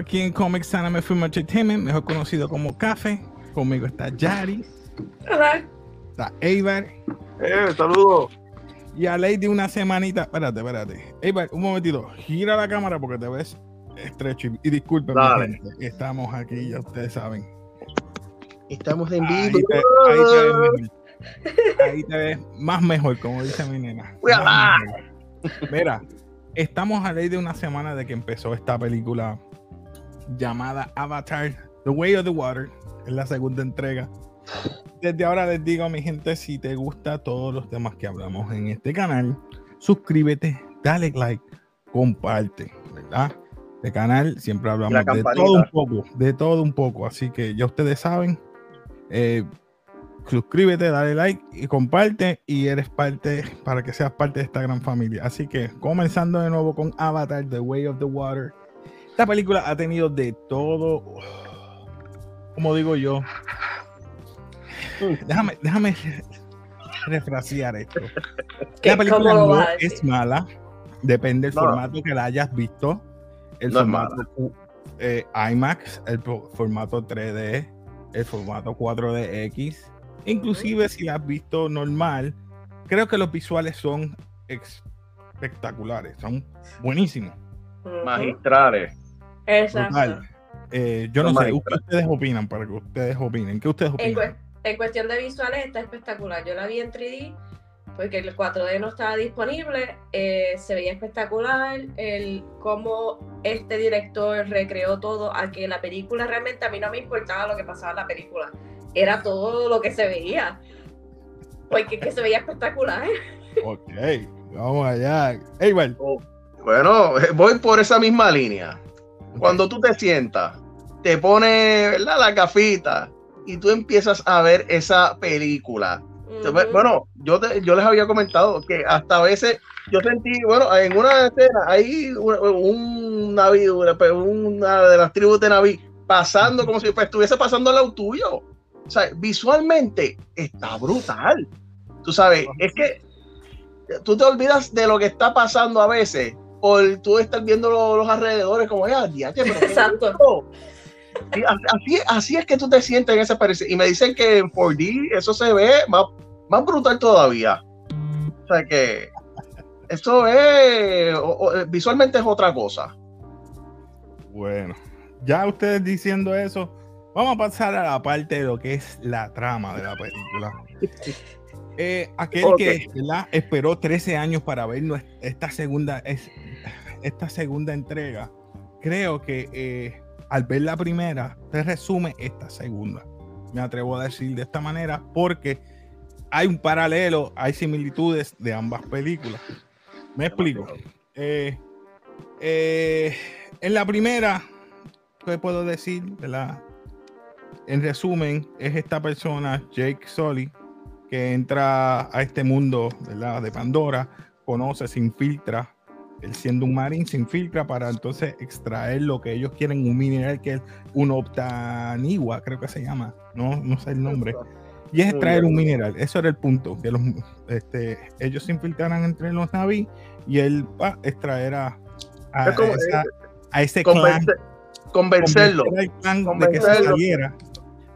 aquí en Comics Anime Film Entertainment, mejor conocido como Café. Conmigo está Yari. Hola. Está Eibar. Eh, saludos. Y a Lady una semanita. Espérate, espérate. Eibar, un momentito. Gira la cámara porque te ves estrecho. Y, y disculpen, Estamos aquí, ya ustedes saben. Estamos en Ahí vivo. te, ahí te ves mejor. Ahí te ves más mejor, como dice mi nena. Mira, estamos a ley de una semana de que empezó esta película llamada Avatar, The Way of the Water. Es la segunda entrega. Desde ahora les digo a mi gente, si te gusta todos los temas que hablamos en este canal, suscríbete, dale like, comparte, ¿verdad? Este canal siempre hablamos de todo un poco, de todo un poco. Así que ya ustedes saben, eh, suscríbete, dale like y comparte y eres parte para que seas parte de esta gran familia. Así que comenzando de nuevo con Avatar, The Way of the Water. Esta película ha tenido de todo, como digo yo. Déjame, déjame refrasear esto. ¿Qué- La película no es mala, depende del No. formato que la hayas visto. El No es formato eh, IMAX, el formato 3D, el formato 4DX. Inclusive si la has visto normal, creo que los visuales son espectaculares, son buenísimos. Magistrales. Exacto. Brutal. Eh, yo no Son sé, ¿qué ustedes opinan? Para que ustedes opinen. ¿Qué ustedes En, opinan? cue- en cuestión de visuales está espectacular. Yo la vi en 3D porque el 4D no estaba disponible. eh, se veía espectacular. El cómo este director recreó todo a que la película realmente a mí no me importaba lo que pasaba en la película. Era todo lo que se veía. Porque es que se veía espectacular. Ok, vamos allá. Ey, Val, Bueno, eh, voy por esa misma línea. Cuando tú te sientas, te pones ¿verdad? la gafita y tú empiezas a ver esa película. Bueno, yo, te- yo les había comentado que hasta a veces yo sentí, bueno, en una escena, hay un, un Naví, una, una de las tribus de Naví pasando como si pues, estuviese pasando al lado tuyo. O sea, visualmente está brutal. Tú sabes, es que tú te olvidas de lo que está pasando a veces por tú estar viendo lo- los alrededores como, ya, diache, pero ¿qué es Exacto. esto?". Y a- así, así es que tú te sientes en ese parecer. Y me dicen que en 4D eso se ve más, más brutal todavía. O sea que esto es, o- o- visualmente es otra cosa. Bueno, ya ustedes diciendo eso, vamos a pasar a la parte de lo que es la trama de la película. Eh, aquel que ¿verdad? esperó 13 años para ver esta segunda, es, esta segunda entrega, creo que eh, al ver la primera, te resume esta segunda. Me atrevo a decir de esta manera porque hay un paralelo, hay similitudes de ambas películas. Me explico. Eh, eh, en la primera, ¿qué puedo decir? ¿verdad? En resumen, es esta persona, Jake Sully, que entra a este mundo ¿verdad? de Pandora, conoce, se infiltra, él siendo un marín, se infiltra para entonces extraer lo que ellos quieren, un mineral que es un optaniwa, creo que se llama, no, no sé el nombre. Y es extraer un mineral, eso era el punto, que los, este, ellos se infiltraran entre los naví y él va a extraer a, a, como- esa- a ese clan Convence- convencerlo. convencer clan de que se saliera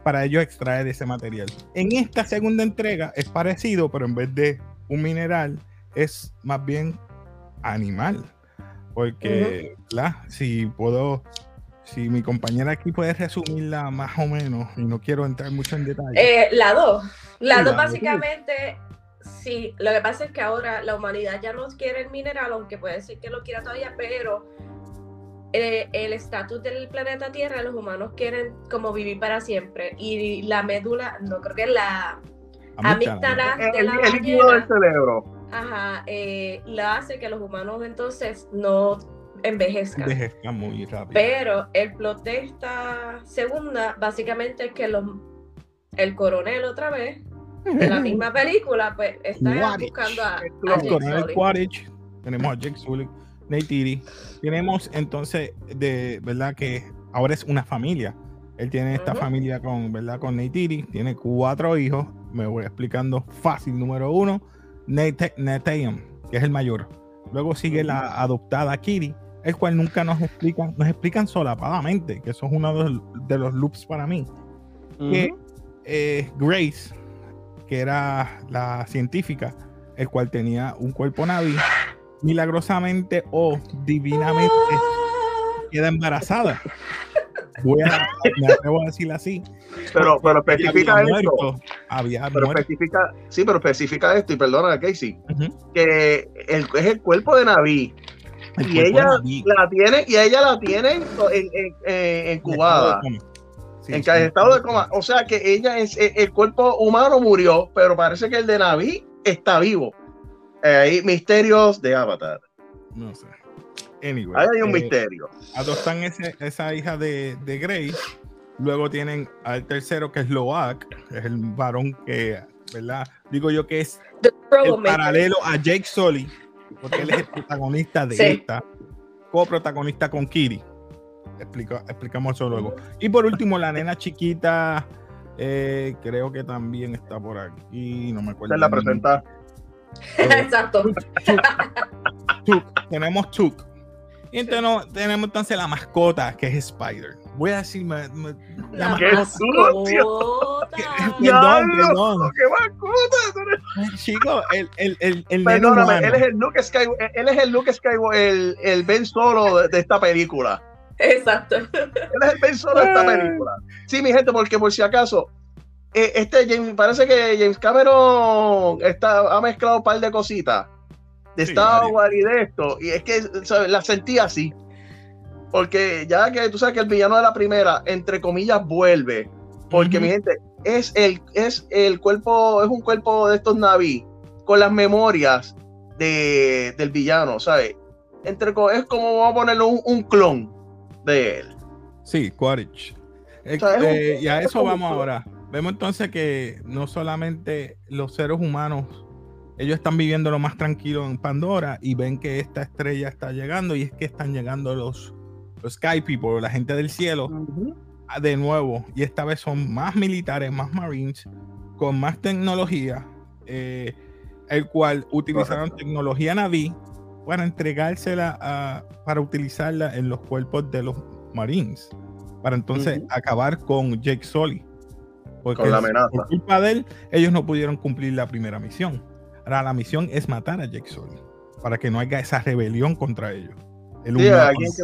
para ellos extraer ese material. En esta segunda entrega es parecido, pero en vez de un mineral es más bien animal. Porque, ¿verdad? si puedo, si mi compañera aquí puede resumirla más o menos, y no quiero entrar mucho en detalle. Eh, la 2. La Sí, 2 la dos. básicamente, sí, lo que pasa es que ahora la humanidad ya no quiere el mineral, aunque puede ser que lo quiera todavía, pero eh, el estatus del planeta Tierra, los humanos quieren como vivir para siempre. Y la médula, no creo que es la amígdala de El, la el líquido del ballena, cerebro. Ajá, eh, la hace que los humanos entonces no envejezcan. Envejezca muy rápido. Pero el plot de esta segunda, básicamente es que los, el coronel otra vez, de la misma película, pues está Quaritch. buscando a, a Los Jake Coronel. Quaritch, tenemos a Jake Sully, Neytiri, tenemos entonces de verdad que ahora es una familia. Él tiene esta familia con, ¿verdad? Con Neytiri, tiene cuatro hijos. Me voy explicando fácil. Número uno, Nateum, que es el mayor. Luego sigue la adoptada Kiri, el cual nunca nos explican, nos explican solapadamente, que eso es uno de los, de los loops para mí. que eh, Grace, que era la científica, el cual tenía un cuerpo Navi, milagrosamente o divinamente queda embarazada. Voy a, me atrevo a decir así. Pero, pero especifica había esto. muerto, había Pero muerto. especifica, sí, pero especifica esto, y perdona, Casey, que el, es el cuerpo de Naví. El Y ella la tiene, y ella la tiene en, en, en- en incubada. Sí, en sí. estado de coma. O sea que ella es el, el cuerpo humano murió, pero parece que el de Naví está vivo. Eh, Ahí misterios de Avatar. No sé. Anyway, Ahí hay un eh, misterio. adoptan ese- esa hija de, de Grace. Luego tienen al tercero, que es Loak, que es el varón que, ¿verdad? Digo yo que es el paralelo a Jake Sully, porque él es el protagonista de Sí. esta, coprotagonista con Kiri. Explica, explicamos eso luego. Y por último, la nena chiquita, eh, creo que también está por aquí, no me acuerdo. Se la presenta. Exacto. Tuk, tenemos Tuk. Y entonces tenemos entonces la mascota, que es Spider. Voy a decir, me- me- la La ¡Qué mascota. mascota. Perdón, perdón. ¡Qué mascota! Chico, el, el, el, el Perdóname, él es el Luke Skywalker, él es el Luke Skywalker, el, el Ben Solo de, esta película. Exacto. Él es el Ben Solo de esta película. Sí, mi gente, porque por si acaso, eh, este James, parece que James Cameron está, ha mezclado un par de cositas de Sí, Star y de esto, y es que ¿sabes? la sentí así. Porque ya que tú sabes que el villano de la primera, entre comillas, vuelve. Porque mi gente, es el, es el cuerpo, es un cuerpo de estos naví con las memorias de, del villano, ¿sabes? Entre, es como vamos a ponerle un, un clon de él. Sí, Quaritch. Eh, O sea, eh, y a es eso vamos ahora. Vemos entonces que no solamente los seres humanos, ellos están viviendo lo más tranquilo en Pandora y ven que esta estrella está llegando y es que están llegando los, los Sky People, la gente del cielo, ah, de nuevo. Y esta vez son más militares, más marines, con más tecnología, eh, el cual utilizaron tecnología Naví para entregársela a- para utilizarla en los cuerpos de los marines. Para entonces Ujú. acabar con Jake Sully. Porque Con la amenaza. por culpa de él, ellos no pudieron cumplir la primera misión. Ahora la misión es matar a Jake Sully. Para que no haya esa rebelión contra ellos. El Sí,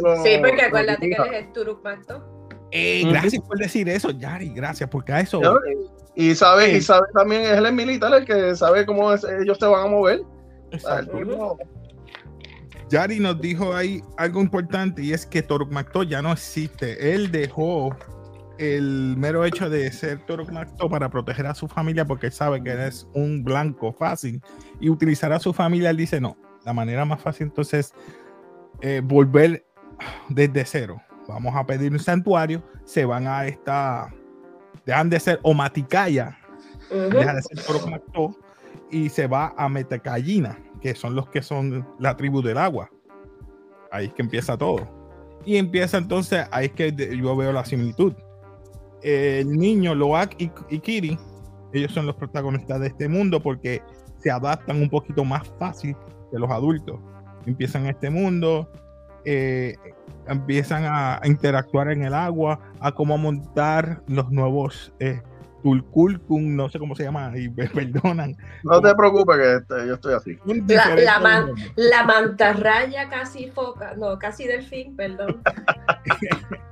lo- Sí, porque acuérdate que él es el Turuk Macto. Eh, Ujú. gracias por decir eso, Yari. Gracias, porque a eso. ¿no? Y sabe, Sí. y sabe también, es el militar el que sabe cómo es- ellos se van a mover. Exacto. Yari nos dijo ahí algo importante y es que Toruk Makto ya no existe. Él dejó el mero hecho de ser Toruk Makto para proteger a su familia porque sabe que es un blanco fácil y utilizar a su familia. Él dice: No, la manera más fácil entonces es eh, volver desde cero. Vamos a pedir un santuario, se van a esta. Dejan de ser Omaticaya, Ujú. deja de ser Toruk Makto y se va a Metacallina, que son los que son la tribu del agua. Ahí es que empieza todo. Y empieza entonces, ahí es que yo veo la similitud. El niño, Loak y, y Kiri, ellos son los protagonistas de este mundo porque se adaptan un poquito más fácil que los adultos. Empiezan este mundo, eh, empiezan a, interactuar en el agua, a cómo montar los nuevos eh, Tulkulkun, no sé cómo se llama, y me perdonan. No te preocupes que este, yo estoy así. La- man-. La mantarraya casi foca, no, casi delfín, perdón.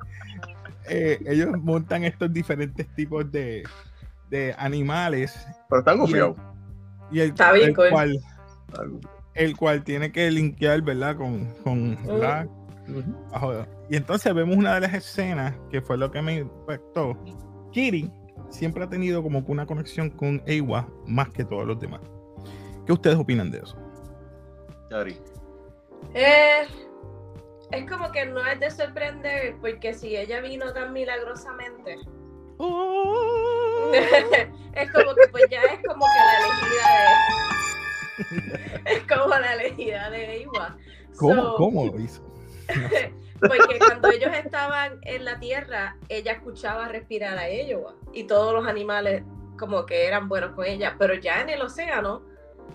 Eh, ellos montan estos diferentes tipos de, de animales Pero están gufiados. y el- Está bien el cool. cual, el cual tiene que linkear, ¿verdad? Con, con la... Ajo- Y entonces vemos una de las escenas que fue lo que me impactó. Kiri siempre ha tenido como que una conexión con Ewa más que todos los demás. ¿Qué ustedes opinan de eso? Yari. Eh, es como que no es de sorprender, porque si ella vino tan milagrosamente, es como que pues ya es como que la elegida de. es como la elegida de Iwa. ¿Cómo, So, ¿Cómo lo hizo? Porque cuando ellos estaban en la tierra, ella escuchaba respirar a ellos y todos los animales como que eran buenos con ella, pero ya en el océano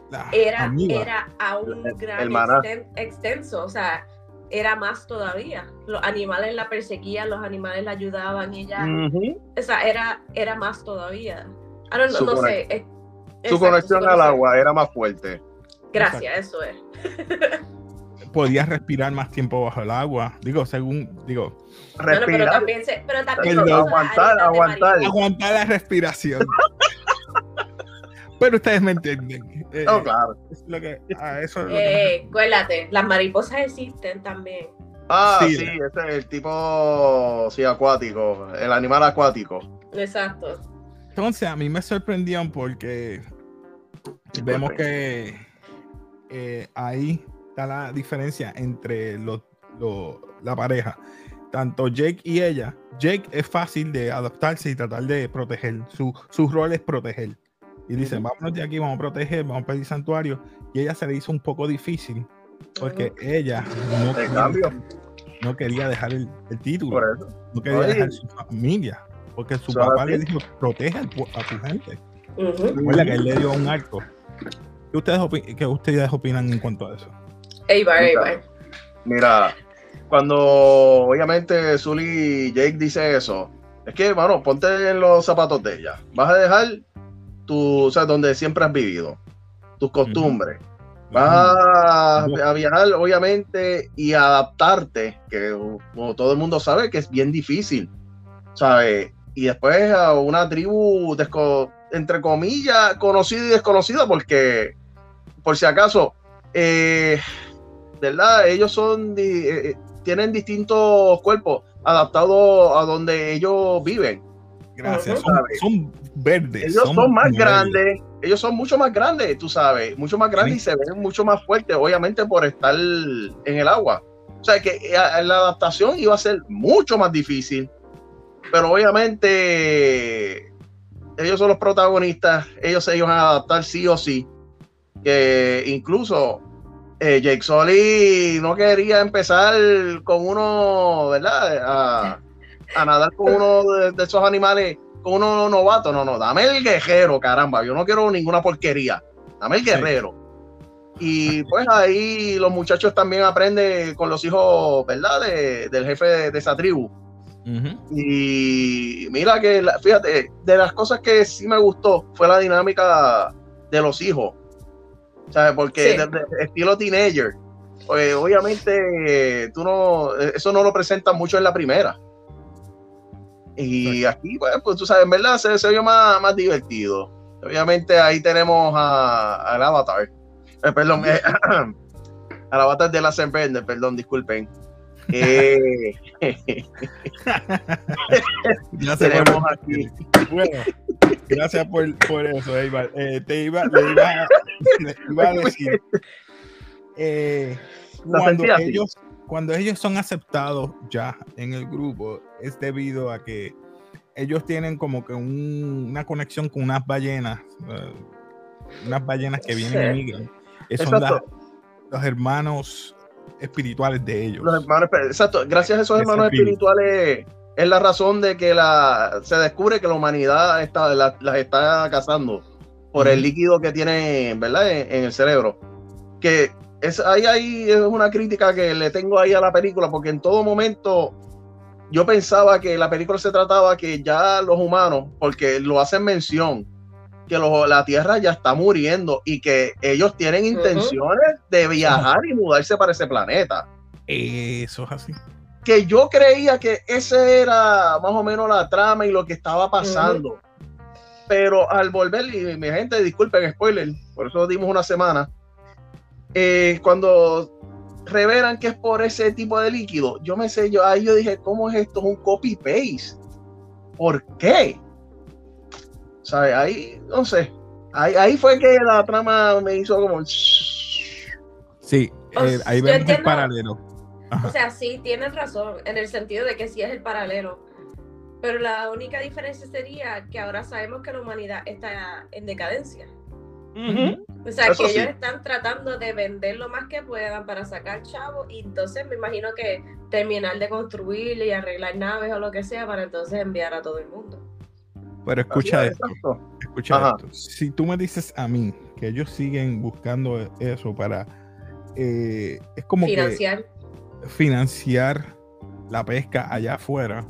La era, amiga. era a un El- gran el maná. exten- extenso, o sea, era más todavía. Los animales la perseguían, los animales la ayudaban y ella, Ujú. o sea, era, era más todavía. I don't know, Su no conex- sé. es- Su exacto, conexión al agua era más fuerte. Gracias, eso es. Podía respirar más tiempo bajo el agua. Digo, según, digo, Bueno, pero Respirar. también se, pero también Perdón. se usa Aguantar, aguantar. aguantar la respiración. Pero ustedes me entienden. Eh, No, claro. es lo que, a eso es lo que Eh, acuérdate, las mariposas existen también. Ah, Sí. sí, ese es el tipo, sí, acuático, el animal acuático. Exacto. Entonces, a mí me sorprendió porque vemos que eh, ahí está la diferencia entre los, los- la pareja. Tanto Jake y ella. Jake es fácil de adaptarse y tratar de proteger. Su, su rol es proteger. Y dice, vámonos de aquí, vamos a proteger, vamos a pedir santuario. Y ella se le hizo un poco difícil porque ella no quería, cambio, no quería dejar el, el título. No quería Oye. dejar su familia. Porque su papá le dijo, protege a tu gente. Ujú. Recuerda que él le dio un arco. ¿Qué ustedes, opi- qué ustedes opinan en cuanto a eso? Eibar, Eibar. Mira, cuando obviamente Zully y Jake dice eso, es que, bueno, ponte en los zapatos de ella. Vas a dejar tu, o sea, donde siempre has vivido, tus costumbres. Vas a, a viajar, obviamente, y adaptarte, que como todo el mundo sabe que es bien difícil, ¿sabes? Y después a una tribu, entre comillas, conocida y desconocida, porque, por si acaso, eh, ¿verdad? Ellos son, di- eh, eh, tienen distintos cuerpos adaptados a donde ellos viven. Gracias. Son verdes. Ellos son, más verdes. grandes, ellos son mucho más grandes, tú sabes, mucho más grandes y se ven mucho más fuertes, obviamente por estar en el agua. O sea que eh, la adaptación iba a ser mucho más difícil, pero obviamente ellos son los protagonistas, ellos se iban a adaptar sí o sí. Que incluso eh, Jake Sully no quería empezar con uno, ¿verdad? A, a nadar con uno de, de esos animales, con uno novato. No, no, dame el guerrero, caramba. Yo no quiero ninguna porquería. Dame el Sí. guerrero. Y pues ahí los muchachos también aprenden con los hijos, ¿verdad? De- del jefe de, de esa tribu. Y mira que, la- fíjate, de las cosas que sí me gustó fue la dinámica de los hijos. ¿Sabes? Porque Sí. de- de- estilo teenager. Pues obviamente tú no, eso no lo presentan mucho en la primera. Y aquí, pues, pues tú sabes, en verdad se, se vio más, más divertido. Obviamente ahí tenemos a- al avatar. Eh, perdón, eh, al avatar de la Bender, perdón, disculpen. Eh, Gracias Tenemos por, aquí. Bueno, gracias por, por eso, Eibar. Eh, te iba, le iba, a- le iba a decir. eh, cuando, así. ellos, cuando ellos son aceptados ya en el grupo, es debido a que ellos tienen como que un- una conexión con unas ballenas, eh, unas ballenas que vienen y Sí. migran. que son las- los hermanos espirituales de ellos. Los hermanos, exacto, gracias a esos hermanos espíritu. espirituales es la razón de que la, se descubre que la humanidad está, la- las está cazando por el líquido que tienen, ¿verdad? En, en el cerebro. Que es, ahí, ahí es una crítica que le tengo ahí a la película, porque en todo momento yo pensaba que la película se trataba que ya los humanos, porque lo hacen mención, que los- la Tierra ya está muriendo y que ellos tienen intenciones de viajar y mudarse para ese planeta Eso es así. que yo creía que ese era más o menos la trama y lo que estaba pasando. Pero al volver, y mi gente, disculpen, spoiler, por eso dimos una semana. eh, cuando revelan que es por ese tipo de líquido, yo me sé, yo ahí yo dije, ¿cómo es esto? Es un copy paste. ¿Por qué? ¿Sabes? Ahí, no sé. Ahí, ahí fue que la trama me hizo como. Sí, eh, ahí vemos el paralelo. Ajá. O sea, sí, tienen razón, en el sentido de que sí es el paralelo. Pero la única diferencia sería que ahora sabemos que la humanidad está en decadencia. O sea, Eso que sí. ellos están tratando de vender lo más que puedan para sacar chavo y entonces me imagino que terminar de construir y arreglar naves o lo que sea para entonces enviar a todo el mundo. Pero escucha Así, esto, exacto. escucha Ajá. esto. Si tú me dices a mí que ellos siguen buscando eso para... eh, es como Financiar. que financiar la pesca allá afuera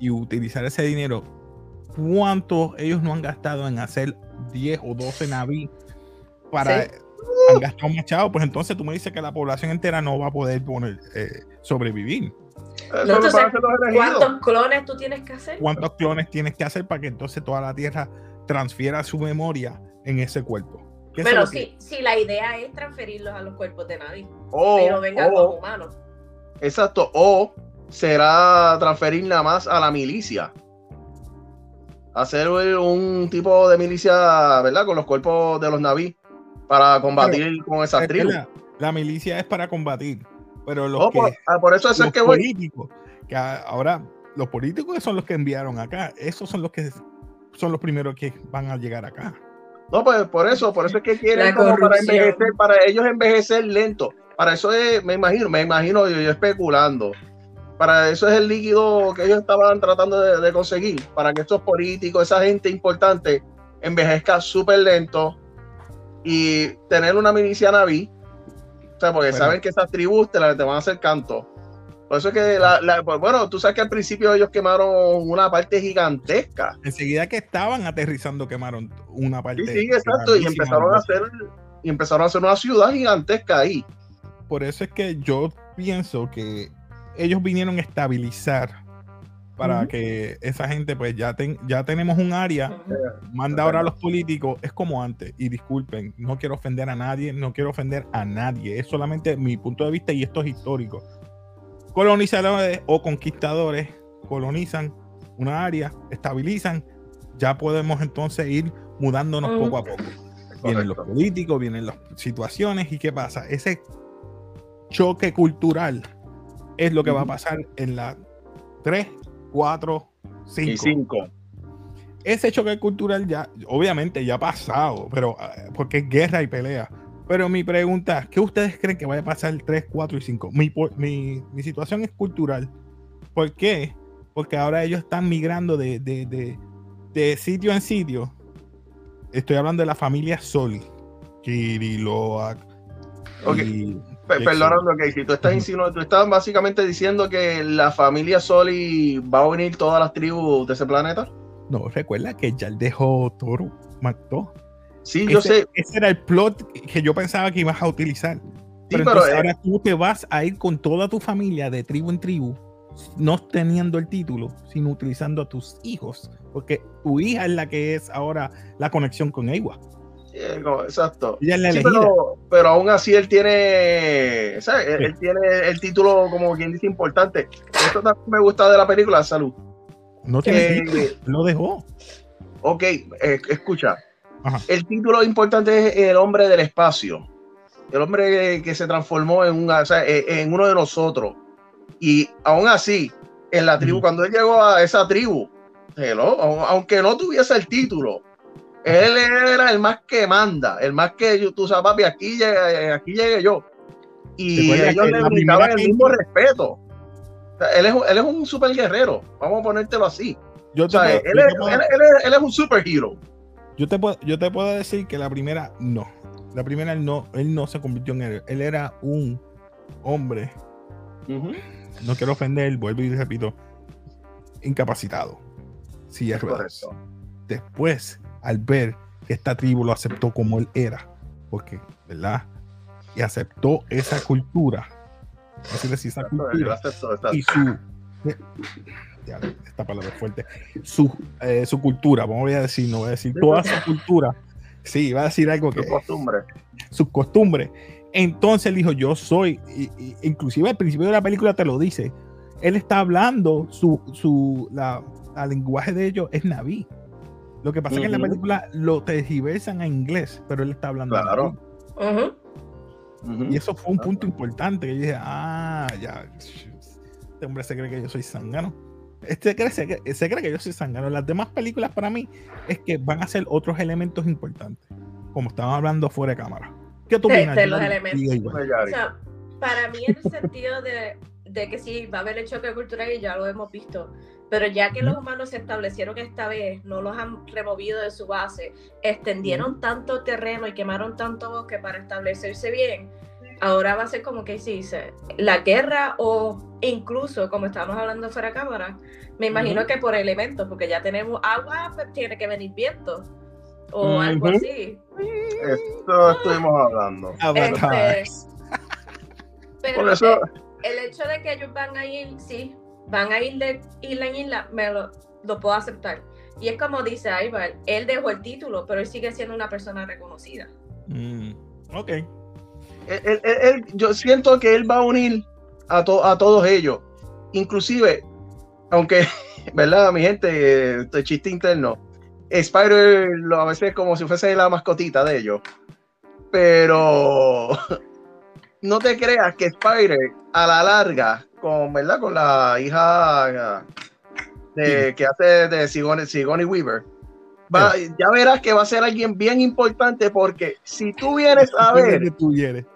y utilizar ese dinero, ¿cuánto ellos no han gastado en hacer 10 o 12 naví para... Sí. Han gastado más chavo, pues entonces tú me dices que la población entera no va a poder poner, eh, sobrevivir. No, entonces, los. ¿Cuántos clones tú tienes que hacer? ¿Cuántos clones tienes que hacer para que entonces toda la Tierra transfiera su memoria en ese cuerpo? Pero sí, sí, la idea es transferirlos a los cuerpos de nadie. O, pero vengan como humanos. exacto, o será transferir nada más a la milicia. Hacer un tipo de milicia, ¿verdad? Con los cuerpos de los naví para combatir con esas Es tribus. la milicia es para combatir, pero los que por, ah, por eso es los que voy. políticos, que ahora los políticos son los que enviaron acá, esos son los que son los primeros que van a llegar acá. No, pues por eso, por eso es que quieren como para envejecer, para ellos envejecer lento. Para eso es, me imagino, me imagino yo, yo especulando. Para eso es el líquido que ellos estaban tratando de, de conseguir, para que estos políticos, esa gente importante, envejezca súper lento y tener una milicia naví. O sea, porque Bueno. saben que esas tribus te, la- te van a hacer canto. Por eso es que, la, la- pues, bueno, tú sabes que al principio ellos quemaron una parte gigantesca. Enseguida que estaban aterrizando quemaron una parte. Sí, sí, exacto. Y empezaron a hacer, y empezaron a hacer una ciudad gigantesca ahí. Por eso es que yo pienso que ellos vinieron a estabilizar para que esa gente, pues ya, ten- ya tenemos un área, manda ahora a los políticos, es como antes, y disculpen, no quiero ofender a nadie, no quiero ofender a nadie, es solamente mi punto de vista y esto es histórico. Colonizadores o conquistadores colonizan una área, estabilizan, ya podemos entonces ir mudándonos poco a poco. Vienen los políticos, vienen las situaciones y qué pasa. Ese choque cultural es lo que va a pasar en la 3, 4, Y 5. cinco. Ese choque cultural ya, obviamente ya ha pasado, pero ah, porque es guerra y pelea. Pero mi pregunta, ¿qué ustedes creen que vaya a pasar el 3, 4 y 5? Mi, mi, mi situación es cultural. ¿Por qué? Porque ahora ellos están migrando de, de, de, de sitio en sitio. Estoy hablando de la familia Soli. Kiriloak. Ok. y Perdonando, Casey, tú estás insinuando, tú estás básicamente diciendo que la familia Soli va a unir todas las tribus de ese planeta. No, recuerda que ya él dejó Toro, mató. Sí, yo ese, sé, ese era el plot que yo pensaba que ibas a utilizar. sí, Pero, eh, ahora tú te vas a ir con toda tu familia de tribu en tribu, no teniendo el título, sino utilizando a tus hijos, porque tu hija es la que es ahora la conexión con Ewa. Eh, no, exacto. Ella es la Sí, elegida. pero, pero aún así él tiene, ¿sabes? Él, tiene el título como quien dice importante. Esto también me gusta de la película, Salud. No tiene Eh, título, lo dejó. Ok, eh, escucha. Ajá. El título importante es el hombre del espacio. El hombre que, se transformó en, una, o sea, en- en uno de nosotros. Y aún así, en la tribu, cuando él llegó a esa tribu, hello, aunque no tuviese el título, él era el más que manda, el más que tú sabes, papi, aquí llegué, aquí llegué yo. Y ellos le brindaban el mismo respeto. O sea, él, es, un- él es un super guerrero, vamos a ponértelo así. Yo O sea, puedo, él, yo es, puedo- él- él es- él es un superhero. yo te puedo- yo te puedo decir que la primera no. La primera él no, él no se convirtió en héroe. Él era un hombre no quiero ofender, vuelvo y repito, incapacitado. Sí, es. Después, al ver que esta tribu lo aceptó como él era, porque, ¿verdad? Y aceptó esa cultura, así decir, esa cultura y su. Ya, esta palabra es fuerte. Su, eh, su cultura, vamos a decir, no voy a decir toda su cultura. Sí, iba a decir algo que Su costumbre. sus costumbres. Entonces él dijo, yo soy, y- y- inclusive al principio de la película te lo dice, él está hablando, su, su la, la lenguaje de ellos es naví. Lo que pasa es que en la película lo tergiversan a inglés, pero él está hablando Claro. Y eso fue un punto importante, que yo dije, ah, ya, este hombre se cree que yo soy sangano. Este cree, se, cree, se cree que yo soy sangano. Las demás películas para mí es que van a ser otros elementos importantes. como estaban hablando fuera de cámara. ¿Qué tú opinas? de los elementos. O sea, para mí en el sentido de, de que sí, va a haber el choque cultural y ya lo hemos visto, pero ya que los humanos se establecieron esta vez, no los han removido de su base, extendieron tanto terreno y quemaron tanto bosque para establecerse bien, ahora va a ser como que dice, la guerra o incluso, como estábamos hablando fuera de cámara, me imagino que por elementos, porque ya tenemos agua, pero tiene que venir viento o algo así. Esto estuvimos hablando. Avatar. Este, pero Por eso, eh, el hecho de que ellos van a ir, sí, van a ir de isla en isla, me lo, lo puedo aceptar. Y es como dice Ivar, él dejó el título, pero él sigue siendo una persona reconocida. Mm, ok. él- él- yo siento que él va a unir a, to- a todos ellos. Inclusive, aunque, ¿verdad, mi gente? Este chiste interno. Spider lo a veces como si fuese la mascotita de ellos. Pero no te creas que Spider a la larga, con, ¿verdad? Con la hija de, que hace de Sigourney, Sigourney Weaver, va- ya verás que va a ser alguien bien importante porque si tú vienes a ver él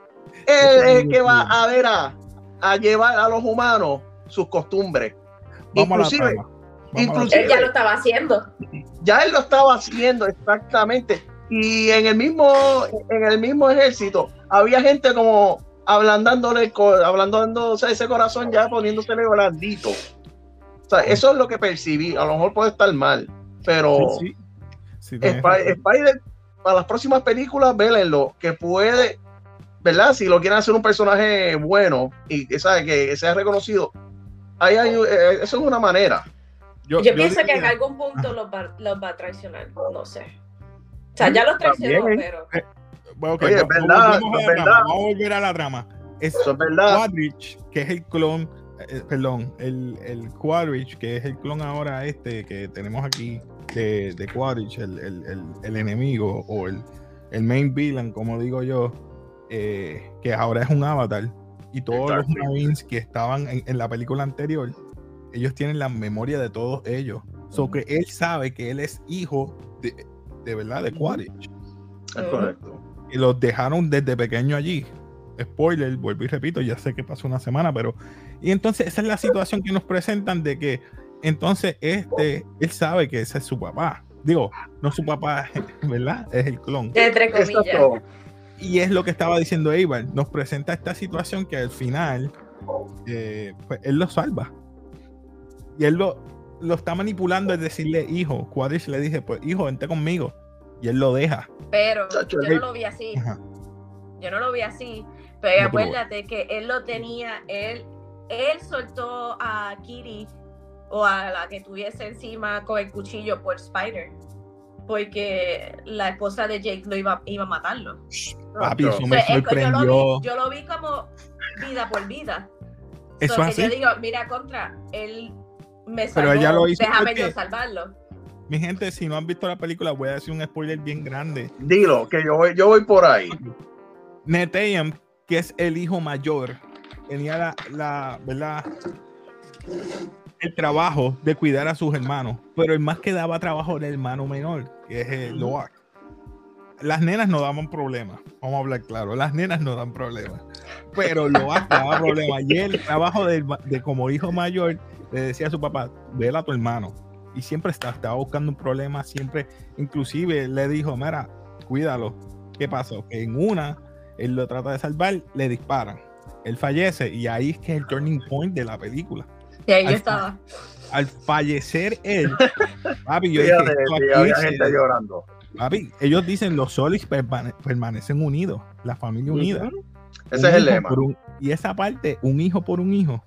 es el que va a ver a, a llevar a los humanos sus costumbres. Vamos Inclusive, a inclusive- Él ya lo estaba haciendo. ya él lo estaba haciendo exactamente. Y en el mismo, en el mismo ejército había gente como ablandándole, ablandándose ese corazón ya poniéndosele blandito. O sea, eso es lo que percibí. A lo mejor puede estar mal, pero Sí, sí. Sí. Spider, para las próximas películas, vélenlo, que puede, ¿verdad? Si lo quieren hacer un personaje bueno y que sabe que sea reconocido, ahí hay, eh, eso es una manera. Yo, pienso que en algún punto los va, los va a traicionar, no sé. O sea, ya los traicionó, También. pero Bueno, ok, Oye, es verdad, es verdad. Vamos a volver a la trama. Es Eso es verdad. Quadrich, que es el clon, eh, perdón, el, el Quadrich, que es el clon ahora este que tenemos aquí de, de Quadrich, el, el- el- el enemigo o el, el main villain, como digo yo, eh, que ahora es un avatar. Y todos los. Marines que estaban en, en la película anterior, ellos tienen la memoria de todos ellos. So que él sabe que él es hijo de, de verdad de Quadrich Es correcto. Y los dejaron desde pequeño allí. Spoiler, vuelvo y repito, ya sé que pasó una semana, pero. Y entonces esa es la situación que nos presentan de que entonces este, él sabe que ese es su papá. Digo, no su papá, ¿verdad? Es el clon. entre comillas. Y es lo que estaba diciendo Eibar. Nos presenta esta situación que al final eh, pues, él lo salva. Y él lo, lo está manipulando, es decirle, hijo. Quadrich le dice, pues hijo, vente conmigo. Y él lo deja. Pero Chacho, yo no lo vi así. Ajá. Yo no lo vi así. Pero No, pero- acuérdate que él lo tenía, él, él soltó a Kiri o a la que tuviese encima con el cuchillo por Spider. Porque la esposa de Jake lo iba, iba a matarlo. Papi, eso O me sea, es que yo, lo sorprendió. vi, yo lo vi como vida por vida. Eso So, es que yo así. digo, mira, contra, él me salvó, Pero ella lo hizo déjame porque- yo salvarlo. Mi gente, si no han visto la película, voy a decir un spoiler bien grande. Dilo, que yo voy, yo voy por ahí. Neteyam, que es el hijo mayor, tenía la, la, ¿verdad? El trabajo de cuidar a sus hermanos, pero el más que daba trabajo era el hermano menor, que es el Loak. Las nenas no daban problemas, vamos a hablar claro, las nenas no dan problemas, pero Loak daba problemas. Y el trabajo ma- de, como hijo mayor le decía a su papá, vela a tu hermano. Y siempre estaba, estaba buscando un problema, siempre, inclusive le dijo, mira, cuídalo. ¿Qué pasó? Que en una, él lo trata de salvar, le disparan. Él fallece y ahí es que es el turning point de la película. Y ahí Al- estaba. Al fallecer él, papi, yo dije, esto que aquí había gente llorando. papi, ellos dicen los solis permane- permanecen unidos, la familia unida. Ese es el lema. un- y esa parte, un hijo por un hijo,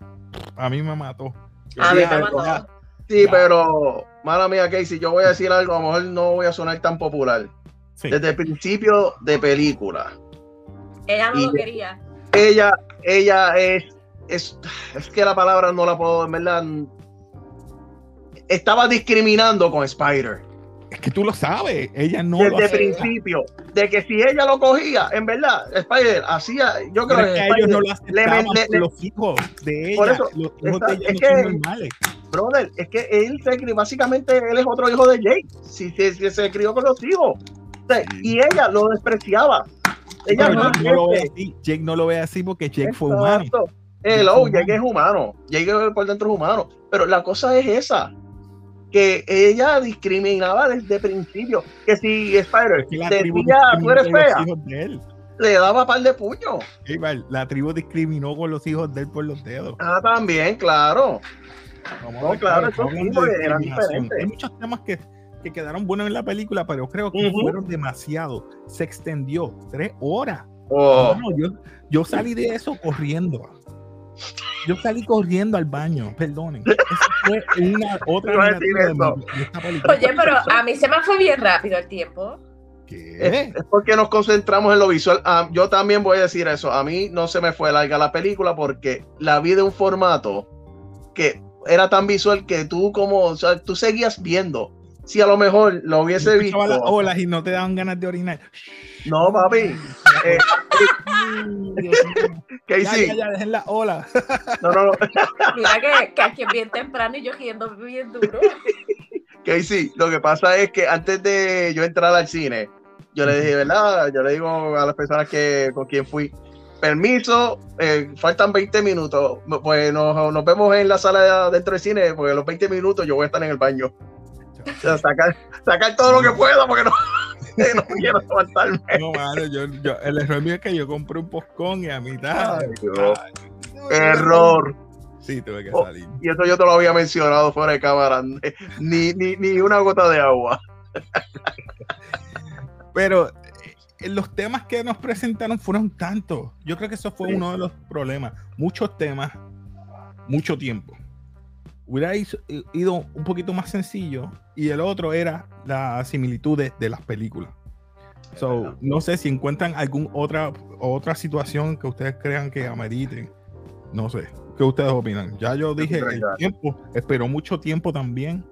a mí me mató. A mí me mató. Sí, Ya. pero, mala mía, Casey, yo voy a decir algo, a lo mejor no voy a sonar tan popular. Sí. Desde el principio de película, Ella no Y- lo quería. ella, ella es, es, es que la palabra no la puedo, en verdad, estaba discriminando con Spider. Es que tú lo sabes, ella no lo Desde el principio, de que si ella lo cogía, en verdad, Spider hacía, yo creo Pero que ellos no lo le aceptaban le- por le- los hijos de Por ella. eso, los hijos está- de ella es no que- son normales. Brother, es que él se crió, básicamente él es otro hijo de Jake, si, si- si se crió con los hijos. O sea, Sí. Y ella lo despreciaba. Ella no, Jake no lo ve así. Jake no lo ve así porque Jake fue humano. Jake Hello, Jake humano. es humano. Jake por dentro es humano. Pero la cosa es esa. Que ella discriminaba desde el principio. Que si Spider Es que decía, tú eres fea, le daba par de puños. La tribu discriminó con los hijos de él por los dedos. Ah, también, claro. Vamos No, a ver, claro, eso porque eran diferentes. Hay muchos temas que, que quedaron buenos en la película, pero yo creo que Ujú. fueron demasiado. Se extendió tres horas. Oh, Mano, yo, yo salí de eso corriendo. Yo salí corriendo al baño, perdonen. Esa fue una otra a decir eso. de esta película. Oye, pero a mí se me fue bien rápido el tiempo. ¿Qué? es, es porque nos concentramos en lo visual. Ah, yo también voy a decir eso. A mí no se me fue larga la película porque la vi de un formato que era tan visual que tú como, o sea, tú seguías viendo. Si a lo mejor lo hubiese visto. las olas y no te daban ganas de orinar. No, papi. Eh, ya, sí. ya, ya, dejen la ola. No, no, no. Mira que, que aquí es bien temprano y yo riendo bien duro. Que sí. Lo que pasa es que antes de yo entrar al cine, yo le dije, ¿verdad? Yo le digo a las personas que con quien fui, permiso, eh, faltan 20 minutos. Pues nos, nos vemos en la sala de- dentro del cine, porque los 20 minutos yo voy a estar en el baño. O sea, sacar, sacar todo lo que pueda, porque no, no quiero levantarme. No, mano, yo, yo, el error mío es que yo compré un postcón y a mitad. Ay, no, Error. Sí, tuve que Oh. salir. Y eso yo te lo había mencionado fuera de cámara. Ni, ni, ni una gota de agua. Pero los temas que nos presentaron fueron tantos. Yo creo que eso fue Sí. uno de los problemas. Muchos temas, mucho tiempo. Hubiera ido, un poquito más sencillo y el otro era las similitudes de las películas. So, no sé si encuentran alguna otra, otra situación que ustedes crean que ameriten. No sé. ¿Qué ustedes opinan? Ya yo dije el tiempo. Esperó mucho tiempo también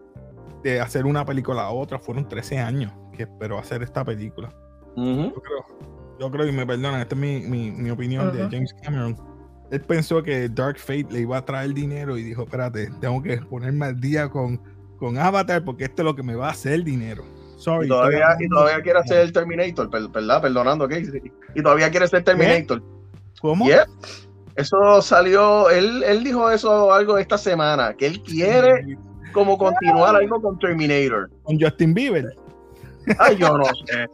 de hacer una película a otra. Fueron 13 años que esperó hacer esta película. Yo creo, yo creo y me perdonan, esta es mi, mi, mi opinión de. James Cameron. Él pensó que Dark Fate le iba a traer dinero y dijo, espérate, tengo que ponerme al día con, con Avatar porque esto es lo que me va a hacer dinero. Sorry. Y todavía, y todavía quiere hacer el Terminator, ¿verdad? Perdonando, ¿ok? Y todavía quiere ser Terminator. ¿Cómo? Yep. Eso salió, él, él dijo eso algo esta semana, que él quiere como continuar algo con Terminator. Con Justin Bieber. Ay, yo no sé.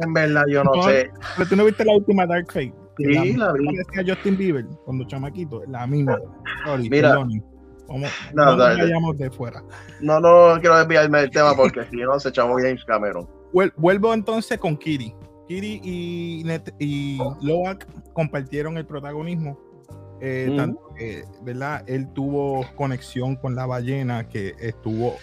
En verdad, yo no No. sé. Pero tú no viste la última Dark Fate. Sí, la vi. parecía Justin Bieber cuando chamaquito, la misma. Sorry, Mira. Vamos, No, no, vayamos de fuera. No, no quiero desviarme del tema porque si no se chavó James Cameron. Vuel- Vuelvo entonces con Kiri. Kiri y, Net- y Loak compartieron el protagonismo. eh, Ujú. tanto ¿verdad? Él tuvo conexión con la ballena que estuvo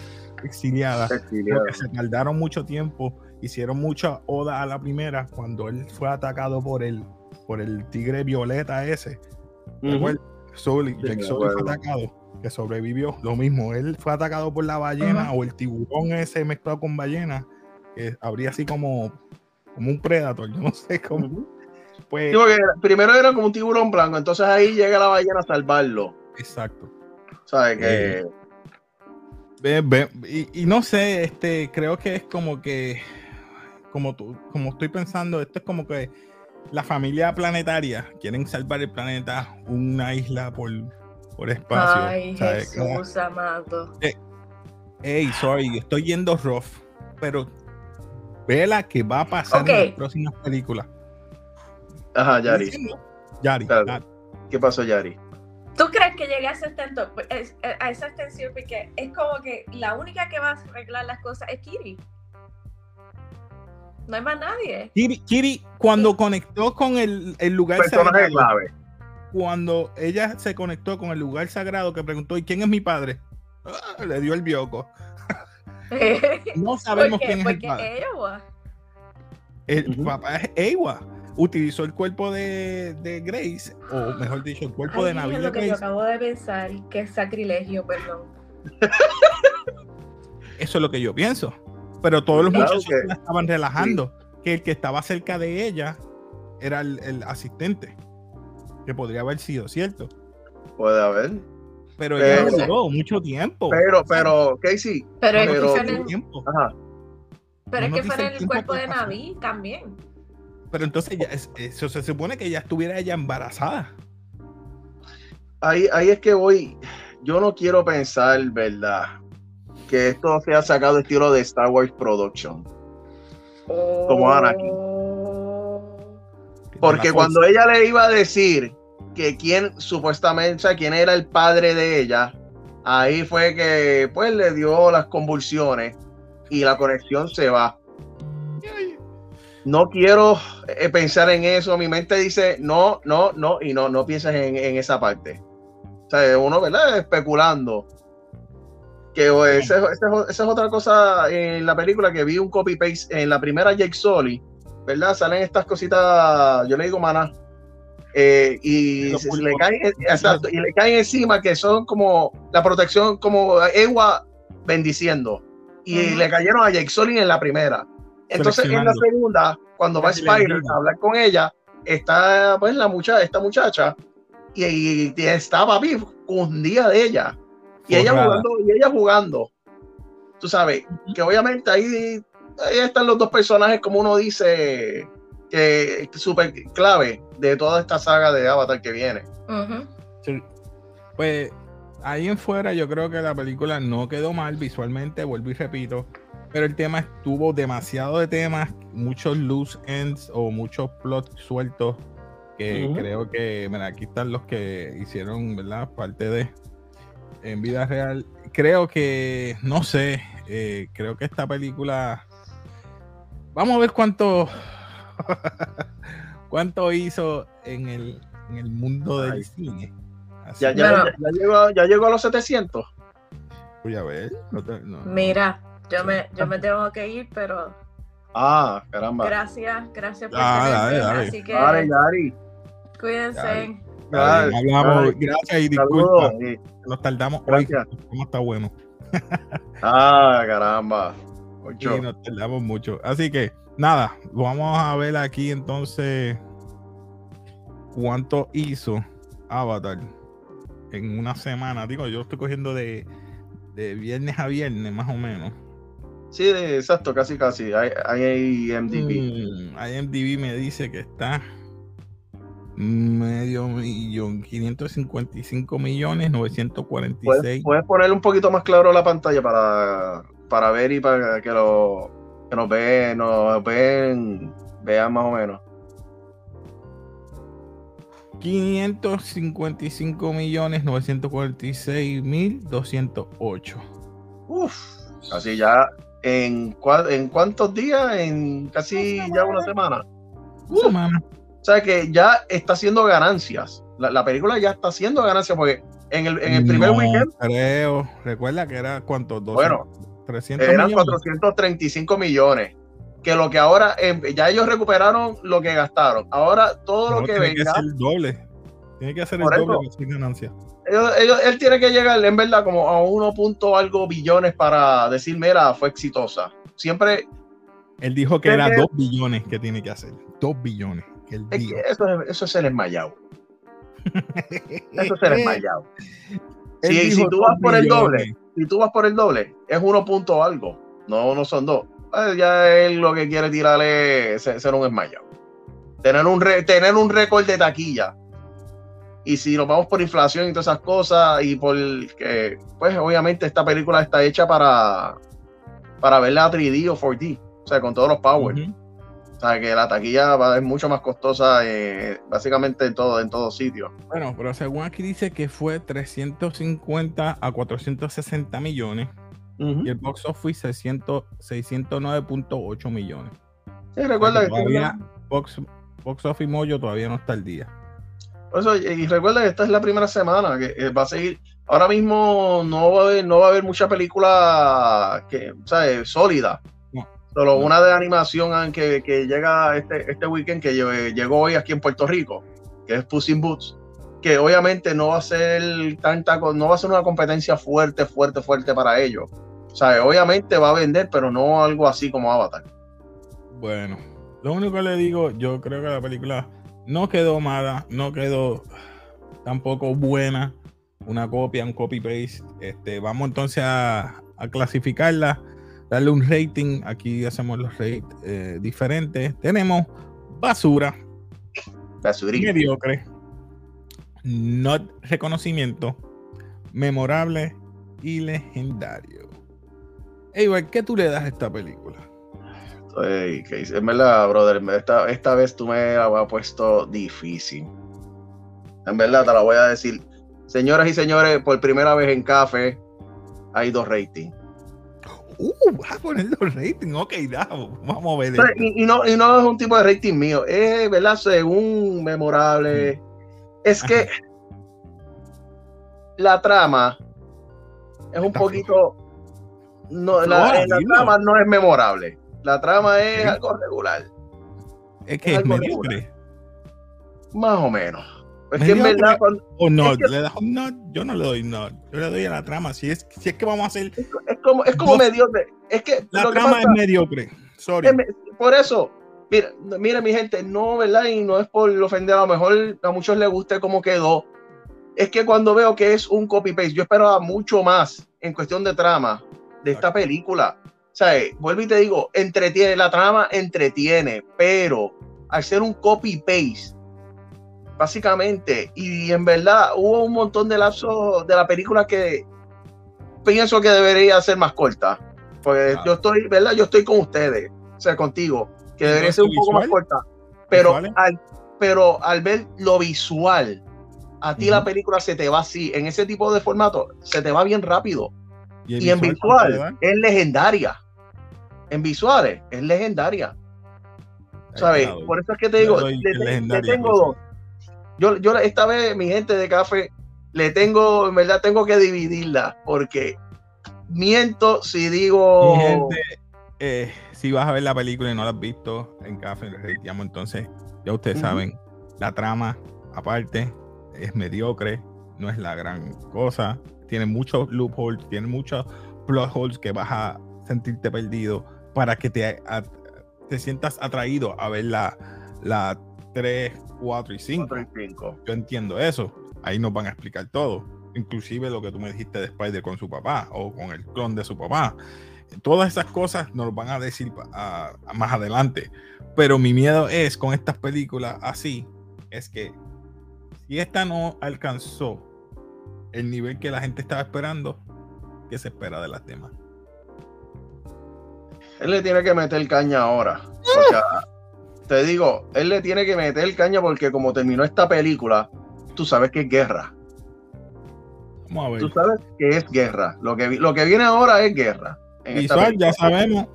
exiliada. Que se tardaron mucho tiempo, hicieron mucha oda a la primera cuando él fue atacado por el, por el tigre violeta ese. Sully, Sí, Sully fue atacado, que sobrevivió. Lo mismo, él fue atacado por la ballena o el tiburón ese mezclado con ballena, que habría así como, como un predator, yo no sé cómo. Pues, Sí, primero era como un tiburón blanco, entonces ahí llega la ballena a salvarlo. exacto. ¿Sabes? Que Ve- ve- y, y no sé, este, creo que es como que, como tú, como estoy pensando, esto es como que la familia planetaria quieren salvar el planeta, una isla por, por espacio. Ay, ¿sabes? Como- Jesús amado. Hey, sorry, estoy yendo rough, pero vela que va a pasar Ok. en las próximas películas. Ajá, Yari. Yari, Claro. Yari. ¿Qué pasó, Yari? ¿Tú crees que llegue a esa extensión? Pues, es- a esa extensión? Porque es como que la única que va a arreglar las cosas es Kiri. No hay más nadie. Kiri, Kiri, cuando conectó con el, el lugar Personaje sagrado, clave. cuando ella se conectó con el lugar sagrado que preguntó, ¿y quién es mi padre? Ah, le dio el bioco. No sabemos ¿Por qué? quién es el Porque padre. ella. El papá es Ewa. Utilizó el cuerpo de, de Grace, o mejor dicho, el cuerpo de Ay, Navi es lo que yo Grace. acabo de pensar. Qué sacrilegio, perdón. Eso es lo que yo pienso. Pero todos los Claro muchachos que- la estaban relajando. Que el que estaba cerca de ella era el, el asistente. Que podría haber sido cierto. Puede haber. Pero ella Pero- duró mucho tiempo. Pero, pero, Casey, Pero, Pero- escúchame, Mucho tiempo. ajá. Pero no es que fue en el cuerpo que de. Naví también. Pero entonces ya es- eso se supone que ya estuviera ella embarazada. Ahí, ahí es que voy. Yo no quiero pensar, ¿verdad? Que esto se ha sacado estilo de Star Wars Production. Como Anakin. Porque cuando ella le iba a decir que quién supuestamente, o sea, quién era el padre de ella, ahí fue que pues le dio las convulsiones y la conexión se va. No quiero eh, pensar en eso. Mi mente dice no, no, no, y no, no pienses en, en esa parte. O sea, uno, ¿verdad? Especulando. Que esa, esa- esa es otra cosa en la película que vi un copy paste en la primera Jake Sully, ¿verdad? Salen estas cositas, yo le digo maná, eh, y se- se le caen, exacto, y le caen encima que son como la protección, como Ewa bendiciendo, y Ujú. le cayeron a Jake Sully en la primera. Entonces en la segunda, cuando va Spider a hablar con ella, está pues la muchacha, esta muchacha, y, y está papi día de ella. Y ella jugando, y ella jugando. Tú sabes, que obviamente ahí, ahí están los dos personajes, como uno dice, que súper clave de toda esta saga de Avatar que viene. Sí. Pues ahí en fuera yo creo que la película no quedó mal visualmente, vuelvo y repito, pero el tema tuvo demasiado de temas, muchos loose ends o muchos plots sueltos que creo que, mira, aquí están los que hicieron, ¿verdad? Parte de en vida real. Creo que, no sé, eh, creo que esta película, vamos a ver cuánto, cuánto hizo en el, en el mundo del Ay. cine. Así Ya, ya, Bueno. ya, ya llegó, ya llegó a los 700. voy a ver. no te- no- Mira, yo me, yo me tengo que ir, pero Ah, caramba. gracias, gracias por Ah, dale. Así que Dale, cuídense. Dale. Dale, Hablamos, dale. gracias y Saludos. disculpa, Sí. Nos tardamos hoy. Gracias. ¿Cómo está bueno? Ah, caramba. Sí, Ocho. nos tardamos mucho. Así que, nada, vamos a ver aquí entonces cuánto hizo Avatar en una semana. Digo, yo estoy cogiendo de, de viernes a viernes, más o menos. Sí, exacto, casi, casi. Hay, hay MDB. Mm, IMDb me dice que está medio millón, 555 millones, ¿Puedes, 946. puedes poner un poquito más claro la pantalla para, para ver y para que, lo, que nos vean, nos ven, vean más o menos. 555 millones 946 mil 208. Uf, así ya en, cua- en cuántos días, en casi ya una semana. Una semana. O sea que ya está haciendo ganancias. La, la película ya está haciendo ganancias porque en el, en el primer No weekend Creo. Recuerda que era cuánto? 200, Bueno, 300 eran millones. 435 millones. Que lo que ahora, eh, ya ellos recuperaron lo que gastaron. Ahora todo No, lo que tiene que venga, ser el doble. Tiene que hacer el doble para hacer ganancia. ellos- ellos- él tiene que llegar en verdad como a 1 punto algo billones para decir, mira, fue exitosa. Siempre, Él dijo que era que- 2 billones que tiene que hacer. 2 billones. Que él es que eso, es- eso es el esmayado. Eso es. Él Si, si tú vas por el doble, si tú vas por el doble, es 1 punto algo. No, no son dos. Pues ya él lo que quiere tirarle es ser, ser un esmayado. Tener un, re- tener un récord de taquilla. Y si nos vamos por inflación y todas esas cosas, y por que, pues obviamente esta película está hecha para, para verla 3D o 4D, o sea, con todos los power. Ujú. O sea, que la taquilla va, es mucho más costosa, eh, básicamente en todo, en todos sitios. Bueno, pero según aquí dice que fue 350 a 460 millones y el box office 600 609.8 millones. Sí, recuerda que todavía box, box office Mojo todavía no está al día. Por eso, y recuerda que esta es la primera semana que eh, va a seguir. Ahora mismo no va a haber, no va a haber mucha película que, ¿sabes? sólida. Solo una de animación que, que llega este, este weekend, que lle- llegó hoy aquí en Puerto Rico, que es Puss in Boots, que obviamente no va a ser tanta, no va a ser una competencia fuerte, fuerte, fuerte para ellos. O sea, obviamente va a vender, pero no algo así como Avatar. Bueno, lo único que le digo, yo creo que la película no quedó mala, no quedó tampoco buena, una copia, un copy paste. Este, vamos entonces a, a clasificarla. Darle un rating. Aquí hacemos los rates eh, diferentes. Tenemos basura, Basurilla. mediocre, not reconocimiento, memorable y legendario. Ey, ¿qué tú le das a esta película? Dice- en verdad, brother, esta, esta vez tú me la has puesto difícil. En verdad, te la voy a decir. Señoras y señores, por primera vez en Café hay dos ratings. Uh, vas a poner los ratings. Ok, vamos a ver. Y, y no, y no es un tipo de rating mío, es, ¿verdad? Según memorable. Es que la trama es un Está poquito. No, la, trama no es memorable. La trama es algo regular, Es que es es más o menos. Es que en verdad, cuando- O no, Es le das un not. Yo no le doy not. Yo le doy a la trama. Si es, si es que vamos a hacer. es como, es como Dos- mediocre. Es que La lo que trama pasa- es mediocre. Sorry. es me- por eso, mira, mira, mi gente, no, ¿verdad? Y no es por ofender, a lo mejor a muchos les guste cómo quedó. Es que cuando veo que es un copy-paste, yo esperaba mucho más en cuestión de trama de esta película. O sea, eh, vuelvo y te digo, entretiene, la trama entretiene, pero al ser un copy-paste, básicamente, y en verdad hubo un montón de lapsos de la película que pienso que debería ser más corta. Porque Claro. yo estoy, ¿verdad? Yo estoy con ustedes, o sea, contigo, que debería ser un poco más corta. Pero visuales. al, pero al ver lo visual, a ti la película se te va así, en ese tipo de formato, se te va bien rápido. Y en ¿cuánto le visual es legendaria. En visuales es legendaria. ¿Sabes? Por eso es que te digo, le, tengo pues. dos. Yo, yo esta vez, mi gente de café, le tengo, en verdad, tengo que dividirla porque miento si digo. Mi gente, eh, si vas a ver la película y no la has visto en Café, entonces ya ustedes saben, la trama, aparte, es mediocre, no es la gran cosa, tiene muchos loopholes, tiene muchos plot holes que vas a sentirte perdido para que te, a- te sientas atraído a ver la, la 3, 4 y 5 cuatro y cinco. yo entiendo eso. Ahí nos van a explicar todo. Inclusive lo que tú me dijiste de Spider con su papá o con el clon de su papá. Todas esas cosas nos van a decir a- a más adelante. Pero mi miedo es con estas películas así, es que si esta no alcanzó el nivel que la gente estaba esperando, ¿qué se espera de las demás? Él le tiene que meter caña ahora. Porque, ah, te digo, él le tiene que meter caña porque como terminó esta película, tú sabes que es guerra. Vamos a ver. Tú sabes que es guerra. Lo que, lo que viene ahora es guerra. en Visual, ya sabemos.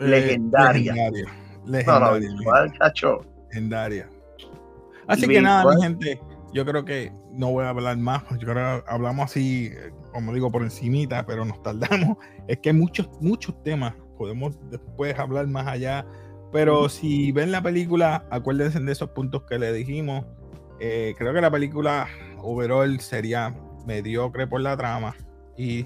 eh, Legendaria. legendaria. No, no, Legendaria, visual, chacho. legendaria. Así que nada, mi gente, yo creo que no voy a hablar más. Yo creo que hablamos así, eh, como digo, por encimita, pero nos tardamos. Es que hay muchos, muchos temas. Podemos después hablar más allá. Pero si ven la película, acuérdense de esos puntos que le dijimos. Eh, creo que la película overall sería mediocre por la trama y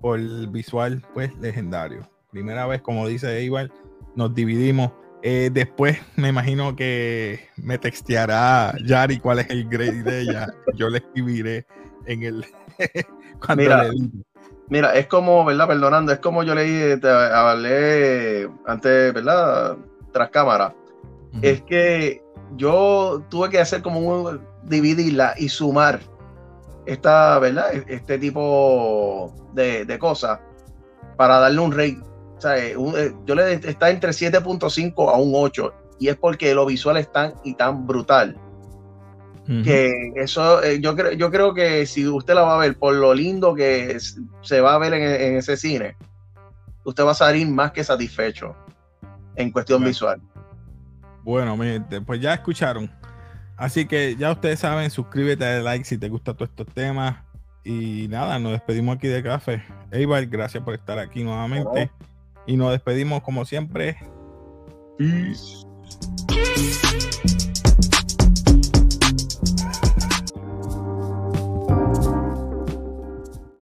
por el visual, pues legendario. Primera vez, como dice Eibar, nos dividimos. Eh, después me imagino que me texteará Yari cuál es el grade de ella. Yo le escribiré en el cuando Mira, le. Mira, es como, ¿verdad? Perdonando, es como yo leí, te hablé antes, ¿verdad? Tras cámara. Es que yo tuve que hacer como un, dividirla y sumar esta, ¿verdad? E- Este tipo de, de cosas para darle un rate. O sea, eh, un- eh, yo le está entre 7.5 a un 8 y es porque lo visual es tan y tan brutal que eso eh, yo creo yo creo que si usted la va a ver por lo lindo que es- se va a ver en, en ese cine usted va a salir más que satisfecho en cuestión Bueno. visual Bueno, pues ya escucharon. Así que ya ustedes saben, suscríbete, dale like si te gustan todos estos temas. Y nada, nos despedimos aquí de café. Eibar, gracias por estar aquí nuevamente. Y nos despedimos como siempre. Peace.